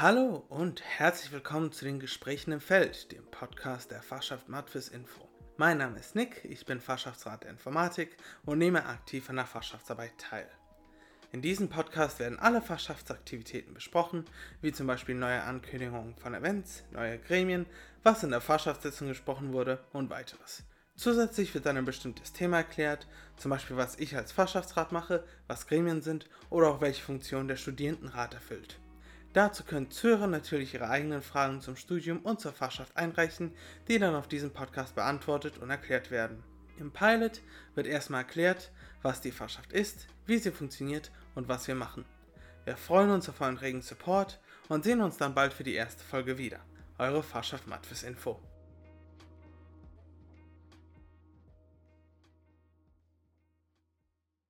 Hallo und herzlich willkommen zu den Gesprächen im Feld, dem Podcast der Fachschaft Matfis Info. Mein Name ist Nick, ich bin Fachschaftsrat der Informatik und nehme aktiv an der Fachschaftsarbeit teil. In diesem Podcast werden alle Fachschaftsaktivitäten besprochen, wie zum Beispiel neue Ankündigungen von Events, neue Gremien, was in der Fachschaftssitzung gesprochen wurde und weiteres. Zusätzlich wird dann ein bestimmtes Thema erklärt, zum Beispiel was ich als Fachschaftsrat mache, was Gremien sind oder auch welche Funktion der Studierendenrat erfüllt. Dazu können Zuhörer natürlich ihre eigenen Fragen zum Studium und zur Fachschaft einreichen, die dann auf diesem Podcast beantwortet und erklärt werden. Im Pilot wird erstmal erklärt, was die Fachschaft ist, wie sie funktioniert und was wir machen. Wir freuen uns auf euren regen Support und sehen uns dann bald für die erste Folge wieder. Eure Fachschaft Matfis Info.